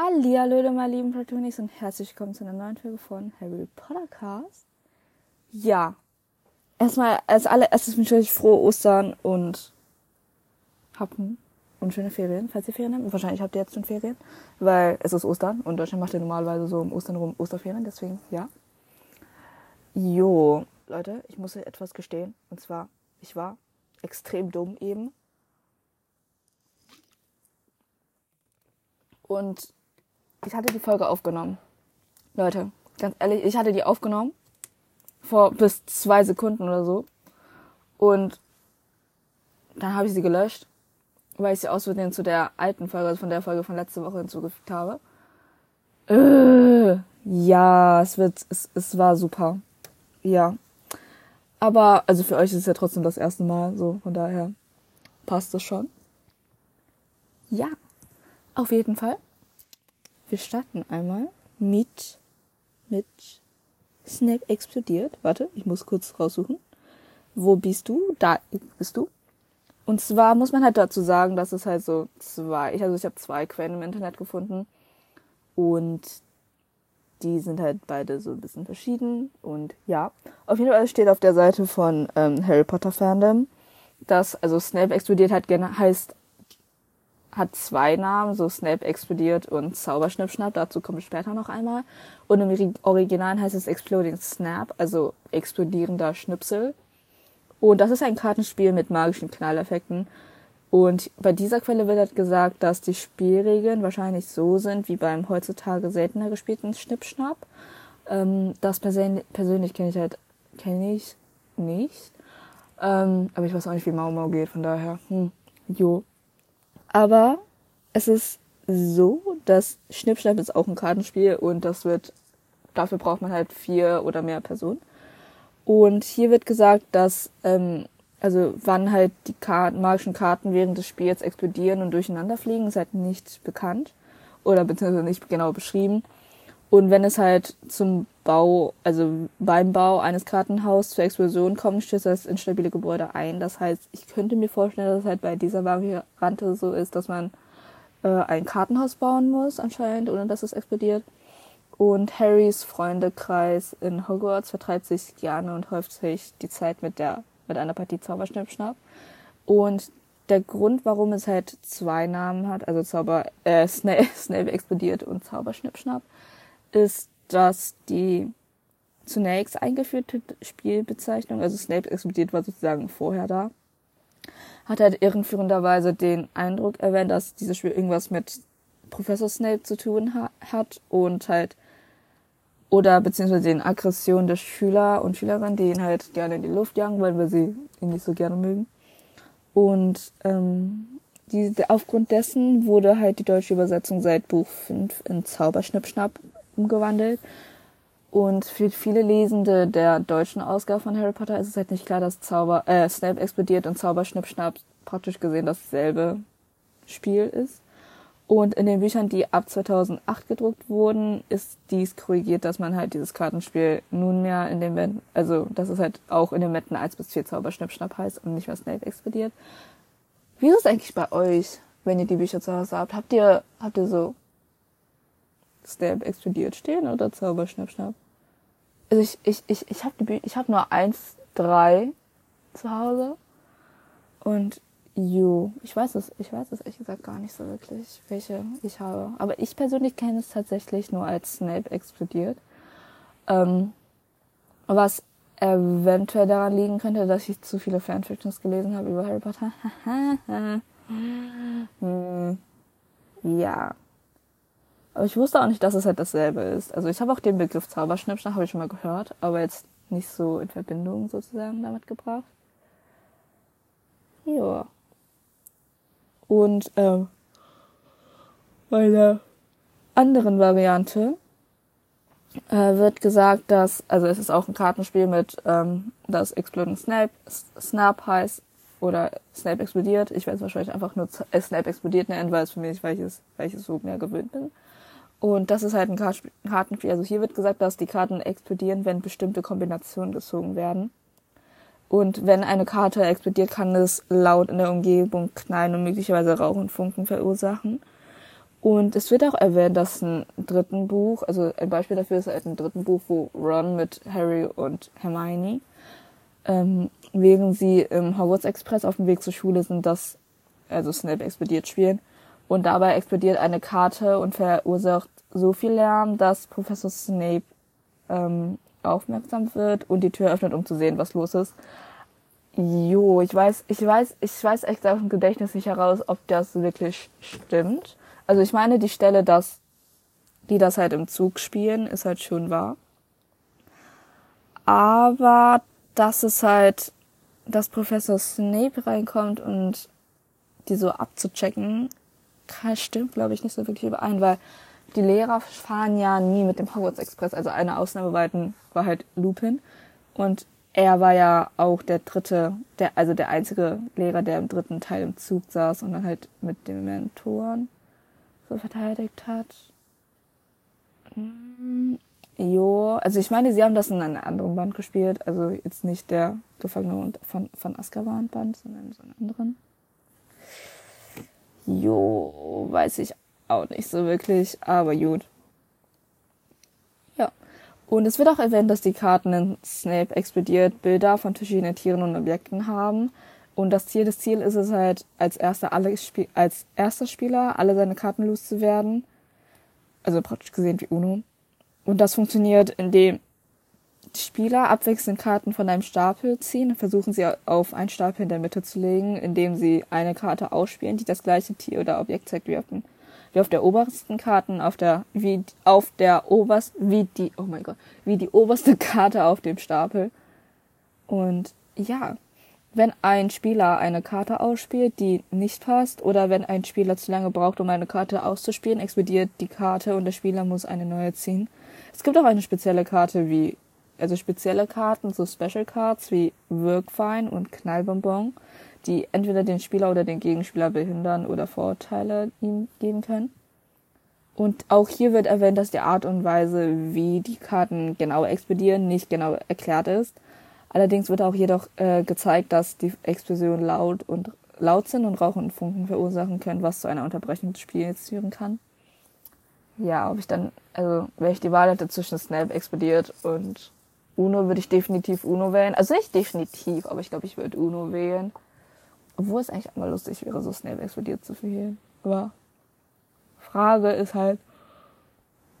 Hallihallo, meine lieben Platoonics und herzlich willkommen zu einer neuen Folge von Harry Potter Cast. Ja, erstmal als allererstes wünsche ich euch frohe Ostern und habt unschöne Ferien, falls ihr Ferien habt. Wahrscheinlich habt ihr jetzt schon Ferien, weil es ist Ostern und Deutschland macht ja normalerweise so um Ostern rum Osterferien, deswegen ja. Jo, Leute, ich muss euch etwas gestehen und zwar, ich war extrem dumm eben. Und ich hatte die Folge aufgenommen. Leute, ganz ehrlich, ich hatte die aufgenommen. Vor bis zwei Sekunden oder so. Und dann habe ich sie gelöscht, weil ich sie aus Versehen zu der alten Folge, also von der Folge von letzter Woche hinzugefügt habe. Äh, ja, es wird, es, es war super. Ja. Aber, also für euch ist es ja trotzdem das erste Mal, so, von daher passt es schon. Ja, auf jeden Fall wir starten einmal mit, mit Snape explodiert. Warte, ich muss kurz raussuchen. Wo bist du? Da bist du. Und zwar muss man halt dazu sagen, dass es halt so zwei, also ich habe zwei Quellen im Internet gefunden und die sind halt beide so ein bisschen verschieden und ja, auf jeden Fall steht auf der Seite von ähm, Harry Potter Fandom, dass also Snape explodiert hat heißt hat zwei Namen, so Snape explodiert und Zauberschnippschnapp, dazu komme ich später noch einmal. Und im Original heißt es Exploding Snap, also explodierender Schnipsel. Und das ist ein Kartenspiel mit magischen Knalleffekten. Und bei dieser Quelle wird halt gesagt, dass die Spielregeln wahrscheinlich so sind wie beim heutzutage seltener gespielten Schnippschnapp. Ähm, das persönlich, persönlich kenne ich halt kenne ich nicht. Ähm, aber ich weiß auch nicht, wie Mau Mau geht, von daher. Hm, jo. Aber es ist so, dass Schnippschnapp ist auch ein Kartenspiel und das wird, dafür braucht man halt vier oder mehr Personen. Und hier wird gesagt, dass, ähm, also wann halt die Karten, magischen Karten während des Spiels explodieren und durcheinander fliegen, ist halt nicht bekannt oder beziehungsweise nicht genau beschrieben. Und wenn es halt zum Bau, also beim Bau eines Kartenhauses zur Explosion kommt, stößt das instabile Gebäude ein. Das heißt, ich könnte mir vorstellen, dass es halt bei dieser Variante so ist, dass man äh, ein Kartenhaus bauen muss, anscheinend, ohne dass es explodiert. Und Harrys Freundekreis in Hogwarts vertreibt sich gerne und häuft sich die Zeit mit der, mit einer Partie Zauberschnippschnapp. Und der Grund, warum es halt zwei Namen hat, also Zauber, äh, Snape, Snape explodiert und Zauberschnippschnapp, ist, dass die zunächst eingeführte Spielbezeichnung, also Snape explodiert war sozusagen vorher da, hat halt irrenführenderweise den Eindruck erwähnt, dass dieses Spiel irgendwas mit Professor Snape zu tun ha hat und halt oder beziehungsweise den Aggressionen der Schüler und Schülerinnen, die ihn halt gerne in die Luft jagen weil sie ihn nicht so gerne mögen. Und ähm, die, aufgrund dessen wurde halt die deutsche Übersetzung seit Buch 5 in Zauberschnippschnapp umgewandelt. Und für viele Lesende der deutschen Ausgabe von Harry Potter ist es halt nicht klar, dass Zauber, äh, Snape explodiert und Zauberschnippschnapp praktisch gesehen dasselbe Spiel ist. Und in den Büchern, die ab 2008 gedruckt wurden, ist dies korrigiert, dass man halt dieses Kartenspiel nunmehr in den Bänden, also dass es halt auch in den Bänden 1 bis 4 Zauberschnippschnapp heißt und nicht mehr Snape explodiert. Wie ist es eigentlich bei euch, wenn ihr die Bücher zu Hause habt? Habt ihr, habt ihr so Stab explodiert stehen oder Zauberschnappschnapp? Also ich, ich, ich, ich habe ich hab nur eins, drei zu Hause. Und jo, ich weiß es, ich weiß es ehrlich gesagt gar nicht so wirklich, welche ich habe. Aber ich persönlich kenne es tatsächlich nur als Snape explodiert. Ähm, was eventuell daran liegen könnte, dass ich zu viele Fanfictions gelesen habe über Harry Potter. hm, ja. Aber ich wusste auch nicht, dass es halt dasselbe ist. Also ich habe auch den Begriff Zauberschnippschnapp, habe ich schon mal gehört, aber jetzt nicht so in Verbindung sozusagen damit gebracht. Ja. Und ähm, bei der anderen Variante äh, wird gesagt, dass, also es ist auch ein Kartenspiel mit, ähm, das Exploding Snap, Snap heißt, oder Snap explodiert. Ich werde es wahrscheinlich einfach nur äh, Snap explodiert nennen, weil es für mich, weil ich es, weil ich es so mehr gewöhnt bin. Und das ist halt ein Kartenspiel. Also hier wird gesagt, dass die Karten explodieren, wenn bestimmte Kombinationen gezogen werden. Und wenn eine Karte explodiert, kann es laut in der Umgebung knallen und möglicherweise Rauch und Funken verursachen. Und es wird auch erwähnt, dass ein dritten Buch, also ein Beispiel dafür ist halt ein dritten Buch, wo Ron mit Harry und Hermione, ähm, während sie im Hogwarts Express auf dem Weg zur Schule sind, das, also Snape explodiert spielen. Und dabei explodiert eine Karte und verursacht so viel Lärm, dass Professor Snape ähm, aufmerksam wird und die Tür öffnet, um zu sehen, was los ist. Jo, ich weiß, ich weiß, ich weiß echt aus dem Gedächtnis nicht heraus, ob das wirklich stimmt. Also ich meine, die Stelle, dass die das halt im Zug spielen, ist halt schon wahr. Aber dass es halt, dass Professor Snape reinkommt und die so abzuchecken, stimmt, glaube ich, nicht so wirklich überein, weil die Lehrer fahren ja nie mit dem Hogwarts Express. Also eine Ausnahme war halt Lupin. Und er war ja auch der dritte, der, also der einzige Lehrer, der im dritten Teil im Zug saß und dann halt mit den Mentoren so verteidigt hat. Hm, jo, also ich meine, sie haben das in einem anderen Band gespielt, also jetzt nicht der Gefangene von, von Azkaban Band, sondern in so einem anderen. Jo, weiß ich auch nicht so wirklich, aber gut. Ja. Und es wird auch erwähnt, dass die Karten in Snape explodiert Bilder von verschiedenen Tieren und Objekten haben. Und das Ziel des Ziel ist es halt, als erster, alle, als erster Spieler alle seine Karten loszuwerden. Also praktisch gesehen wie Uno. Und das funktioniert, indem Spieler abwechselnd Karten von einem Stapel ziehen und versuchen sie auf einen Stapel in der Mitte zu legen, indem sie eine Karte ausspielen, die das gleiche Tier oder Objekt zeigt wie auf dem wie auf der obersten Karten, auf der, wie auf der oberst, wie die, oh mein Gott, wie die oberste Karte auf dem Stapel. Und ja, wenn ein Spieler eine Karte ausspielt, die nicht passt, oder wenn ein Spieler zu lange braucht, um eine Karte auszuspielen, explodiert die Karte und der Spieler muss eine neue ziehen. Es gibt auch eine spezielle Karte wie, also spezielle Karten, so Special Cards wie Workfine und Knallbonbon die entweder den Spieler oder den Gegenspieler behindern oder Vorteile ihm geben können. Und auch hier wird erwähnt, dass die Art und Weise, wie die Karten genau explodieren, nicht genau erklärt ist. Allerdings wird auch jedoch äh, gezeigt, dass die Explosionen laut und laut sind und Rauch und Funken verursachen können, was zu einer Unterbrechung des Spiels führen kann. Ja, ob ich dann, also wenn ich die Wahl hätte zwischen Snap explodiert und Uno, würde ich definitiv Uno wählen. Also nicht definitiv, aber ich glaube, ich würde Uno wählen. Obwohl es eigentlich einmal lustig wäre, so schnell explodiert zu verhehlen. Aber Frage ist halt,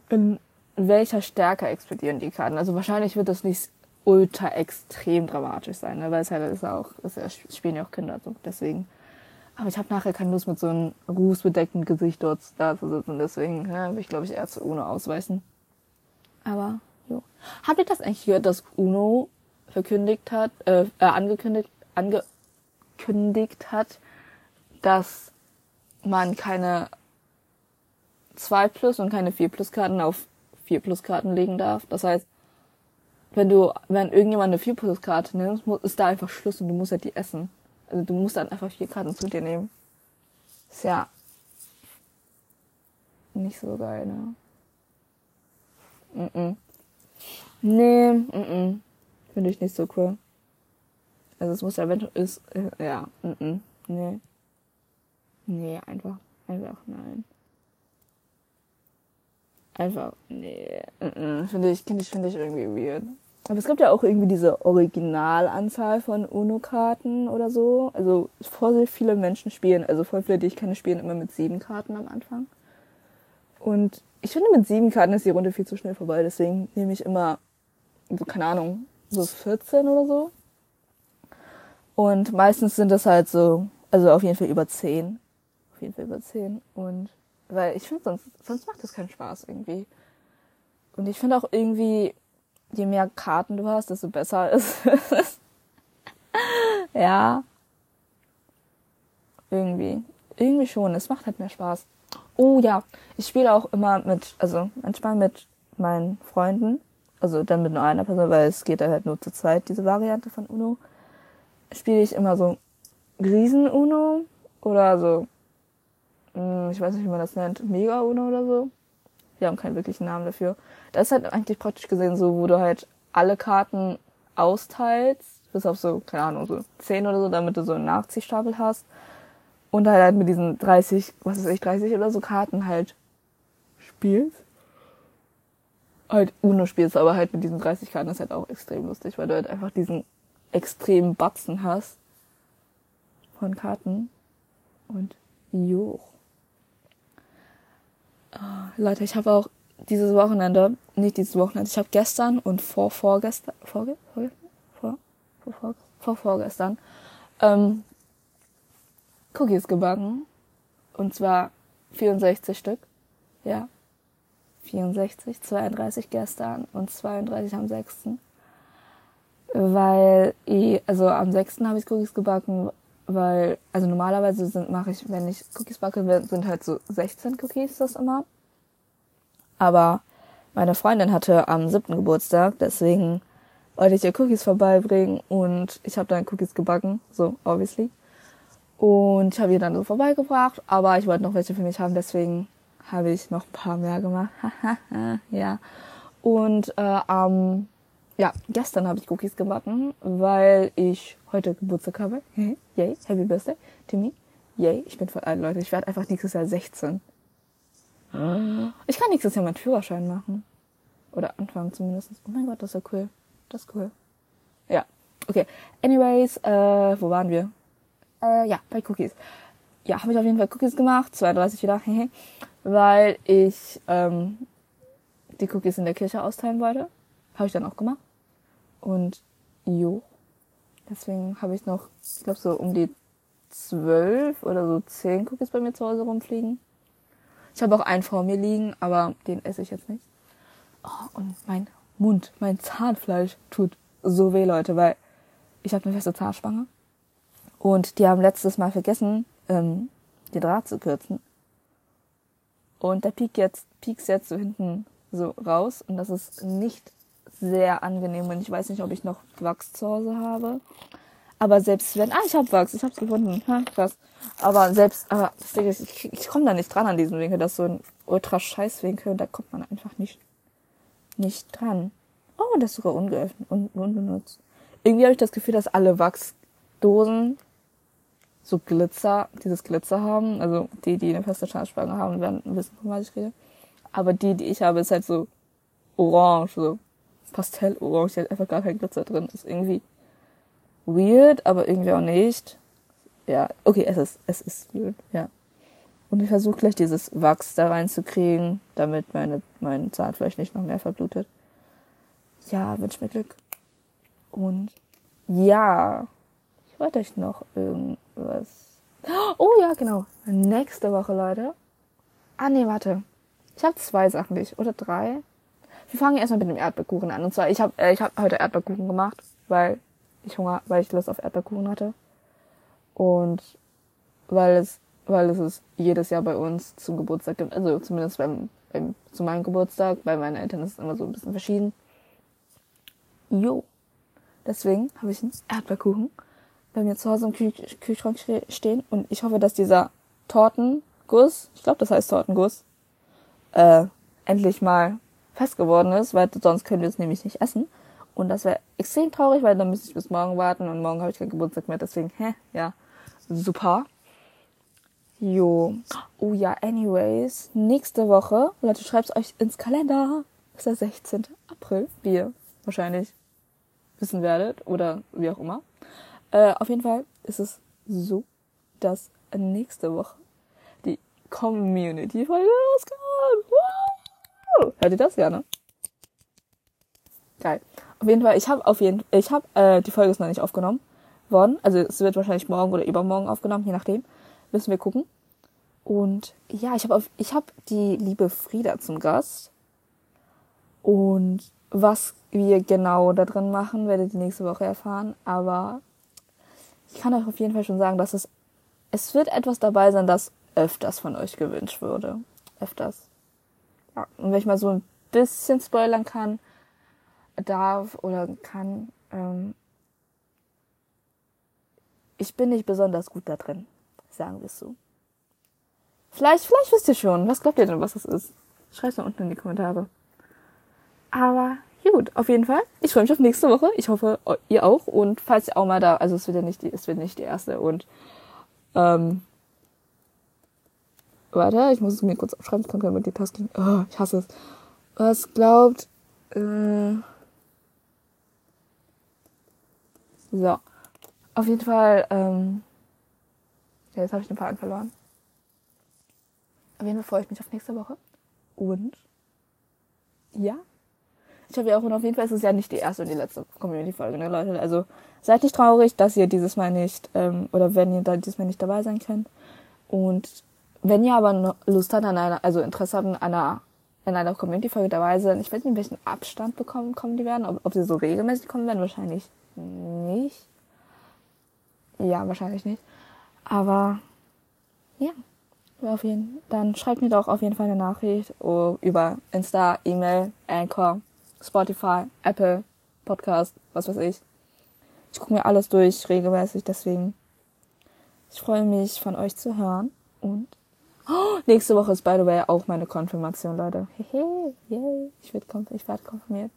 in welcher Stärke explodieren die Karten? Also wahrscheinlich wird das nicht ultra extrem dramatisch sein, ne? weil es halt ist auch, es spielen ja auch Kinder so, deswegen. Aber ich habe nachher keine Lust mit so einem rußbedeckten Gesicht dort da zu sitzen, deswegen ne, will ich glaube ich eher zu UNO ausweichen. Aber jo. Habt ihr das eigentlich gehört, dass UNO verkündigt hat, äh, äh angekündigt, ange angekündigt hat, dass man keine 2 Plus und keine 4 Plus Karten auf 4 Plus Karten legen darf. Das heißt, wenn du, wenn irgendjemand eine 4 Plus Karte nimmt, ist da einfach Schluss und du musst halt die essen. Also du musst dann einfach vier Karten zu dir nehmen. Ist ja nicht so geil, ne? Mm -mm. Nee, mm -mm. finde ich nicht so cool. Also es muss ja, wenn ist, äh, ja, mm -mm, nee. Nee, einfach, einfach nein. Einfach, nee, mm -mm, finde ich, finde ich, finde ich irgendwie weird. Aber es gibt ja auch irgendwie diese Originalanzahl von UNO-Karten oder so. Also voll viele Menschen spielen, also voll viele, die ich kenne, spielen immer mit sieben Karten am Anfang. Und ich finde, mit sieben Karten ist die Runde viel zu schnell vorbei. Deswegen nehme ich immer, so, keine Ahnung, so 14 oder so. Und meistens sind das halt so, also auf jeden Fall über zehn. Auf jeden Fall über zehn. Und weil ich finde, sonst, sonst macht das keinen Spaß irgendwie. Und ich finde auch irgendwie, je mehr Karten du hast, desto besser ist es. ja. Irgendwie. Irgendwie schon. Es macht halt mehr Spaß. Oh ja, ich spiele auch immer mit, also manchmal mit meinen Freunden. Also dann mit nur einer Person, weil es geht halt nur zu zweit, diese Variante von Uno spiele ich immer so Riesen-Uno oder so, hm, ich weiß nicht, wie man das nennt, Mega-Uno oder so. Wir haben keinen wirklichen Namen dafür. Das ist halt eigentlich praktisch gesehen so, wo du halt alle Karten austeilst, bis auf so, keine Ahnung, so 10 oder so, damit du so einen Nachziehstapel hast. Und halt, halt mit diesen 30, was ist ich, 30 oder so Karten halt spielst. Halt Uno spielst, aber halt mit diesen 30 Karten ist halt auch extrem lustig, weil du halt einfach diesen extremen Batzen hast von Karten. Und jo. Oh, Leute, ich habe auch dieses Wochenende, nicht dieses Wochenende, ich habe gestern und vor vorgestern, vorge, vorge, vor, vor, vor, vor vorgestern, ähm, Cookies gebacken. Und zwar 64 Stück. Ja. 64, 32 gestern und 32 am 6. Weil ich, also am 6. habe ich Cookies gebacken, weil, also normalerweise sind, mache ich, wenn ich Cookies backe, sind halt so 16 Cookies das immer. Aber meine Freundin hatte am 7. Geburtstag, deswegen wollte ich ihr Cookies vorbeibringen und ich habe dann Cookies gebacken, so obviously. Und ich habe ihr dann so vorbeigebracht, aber ich wollte noch welche für mich haben, deswegen habe ich noch ein paar mehr gemacht. ja. Und äh, ähm, ja, gestern habe ich Cookies gebacken, weil ich heute Geburtstag habe. Yay, Happy Birthday, Timmy. Yay, ich bin voll alt, Leute. Ich werde einfach nächstes Jahr 16. Ich kann nächstes Jahr meinen Führerschein machen. Oder anfangen zumindest. Oh mein Gott, das ist ja cool. Das ist cool. Ja, okay. Anyways, äh, wo waren wir? Äh, ja, bei Cookies. Ja, habe ich auf jeden Fall Cookies gemacht, 32 wieder, weil ich ähm, die Cookies in der Kirche austeilen wollte. Habe ich dann auch gemacht. Und jo, deswegen habe ich noch, ich glaube so um die zwölf oder so zehn Cookies bei mir zu Hause rumfliegen. Ich habe auch einen vor mir liegen, aber den esse ich jetzt nicht. Oh, und mein Mund, mein Zahnfleisch tut so weh, Leute, weil ich habe eine feste Zahnspange und die haben letztes Mal vergessen, ähm, den Draht zu kürzen. Und der piekt jetzt, piekst jetzt so hinten so raus. Und das ist nicht sehr angenehm. Und ich weiß nicht, ob ich noch Wachs zu Hause habe. Aber selbst wenn, ah, ich habe Wachs, ich habe es gefunden, ha, krass. Aber selbst, aber das Ding ich, ich komme da nicht dran an diesen Winkel. Das ist so ein ultra scheiß Winkel. Da kommt man einfach nicht, nicht dran. Oh, das ist sogar ungeöffnet und unbenutzt. Irgendwie habe ich das Gefühl, dass alle Wachsdosen so Glitzer, dieses Glitzer haben. Also die, die eine feste Zahnspange haben, werden wissen, von was ich rede. Aber die, die ich habe, ist halt so orange, so pastellorange, hat einfach gar kein Glitzer drin. ist irgendwie weird, aber irgendwie auch nicht. Ja, okay, es ist, es ist weird, ja. Und ich versuche gleich dieses Wachs da reinzukriegen, damit meine, mein Zahnfleisch nicht noch mehr verblutet. Ja, wünsch mir Glück. Und ja, ich wollte euch noch irgendwas. Oh ja, genau. Nächste Woche, Leute. Ah nee, warte. Ich habe zwei Sachen nicht. Oder drei. Wir fangen erstmal mit dem Erdbeerkuchen an. Und zwar, ich habe äh, ich hab heute Erdbeerkuchen gemacht, weil ich Hunger, weil ich Lust auf Erdbeerkuchen hatte. Und weil es, weil es ist jedes Jahr bei uns zum Geburtstag gibt. Also zumindest beim, beim, zu meinem Geburtstag. Bei meinen Eltern ist es immer so ein bisschen verschieden. Jo. Deswegen habe ich einen Erdbeerkuchen bei mir zu Hause im Kühl Kühlschrank stehen und ich hoffe, dass dieser Tortenguss, ich glaube, das heißt Tortenguss, äh, endlich mal fest geworden ist, weil sonst können wir es nämlich nicht essen. Und das wäre extrem traurig, weil dann müsste ich bis morgen warten und morgen habe ich keinen Geburtstag mehr, deswegen, hä, ja, super. Jo. Oh ja, anyways, nächste Woche, Leute, schreibt's euch ins Kalender, ist der 16. April, wie ihr wahrscheinlich wissen werdet oder wie auch immer. Äh, auf jeden Fall ist es so, dass nächste Woche die Community-Folge rauskommt. Wow! Hört ihr das? Ja, ne? Geil. Auf jeden Fall, ich habe auf jeden ich habe äh, die Folge ist noch nicht aufgenommen worden. Also es wird wahrscheinlich morgen oder übermorgen aufgenommen, je nachdem. Müssen wir gucken. Und ja, ich habe ich habe die liebe Frieda zum Gast. Und was wir genau da drin machen, werdet ihr nächste Woche erfahren. Aber ich kann euch auf jeden Fall schon sagen, dass es, es wird etwas dabei sein, das öfters von euch gewünscht wurde. Öfters. Ja. Und wenn ich mal so ein bisschen spoilern kann, darf oder kann, ähm, ich bin nicht besonders gut da drin. Sagen wir es so. Vielleicht, vielleicht wisst ihr schon. Was glaubt ihr denn, was das ist? Schreibt mal unten in die Kommentare. Aber gut, auf jeden Fall. Ich freue mich auf nächste Woche. Ich hoffe, ihr auch. Und falls ihr auch mal da, also es wird ja nicht die, es wird nicht die erste und ähm, warte, ich muss es mir kurz aufschreiben, ich kann kein Multitasking. Oh, ich hasse es. Was glaubt, äh, so. Auf jeden Fall, ähm, ja, jetzt habe ich den Faden verloren. Auf jeden Fall freue ich mich auf nächste Woche. Und, ja. Ich habe ja auch, und auf jeden Fall ist es ja nicht die erste und die letzte Community-Folge, ne, Leute. Also, seid nicht traurig, dass ihr dieses Mal nicht, ähm, oder wenn ihr da dieses Mal nicht dabei sein könnt. Und wenn ihr aber Lust habt an einer, also Interesse habt an einer, in einer Community-Folge dabei sein, ich weiß nicht, welchen Abstand bekommen, kommen die werden, ob, ob sie so regelmäßig kommen werden, wahrscheinlich nicht. Ja, wahrscheinlich nicht. Aber, ja. Auf jeden, dann schreibt mir doch auf jeden Fall eine Nachricht oh, über Insta, E-Mail, Anchor, Spotify, Apple, Podcast, was weiß ich. Ich gucke mir alles durch regelmäßig, deswegen ich freue mich von euch zu hören und oh, nächste Woche ist by the way auch meine Konfirmation, Leute. Hehe, yay, ich werde konf ich werd konfirmiert.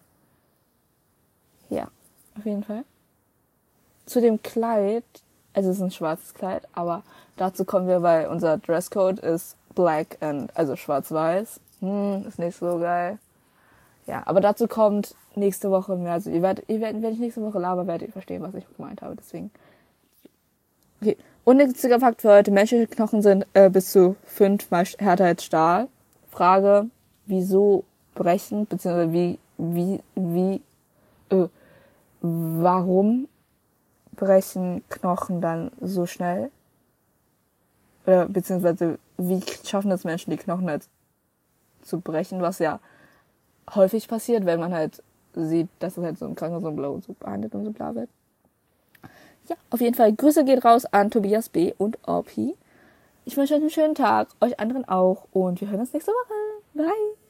Ja, auf jeden Fall. Zu dem Kleid, also es ist ein schwarzes Kleid, aber dazu kommen wir, weil unser Dresscode ist black and also schwarz-weiß. Hm, ist nicht so geil. Ja, aber dazu kommt nächste Woche mehr. Also ihr werdet, ihr werdet, wenn ich nächste Woche laber, werdet ihr verstehen, was ich gemeint habe. Deswegen. Okay. Unnütziger Fakt für heute. Menschliche Knochen sind äh, bis zu fünfmal härter als Stahl. Frage, wieso brechen, beziehungsweise wie, wie, wie, äh, warum brechen Knochen dann so schnell? Oder beziehungsweise wie schaffen es Menschen, die Knochen halt zu brechen, was ja häufig passiert, wenn man halt sieht, dass es halt so ein Krankenhaus so blau so behandelt und so bla wird. Ja, auf jeden Fall. Grüße geht raus an Tobias B. und Orpi. Ich wünsche euch einen schönen Tag, euch anderen auch und wir hören uns nächste Woche. Bye!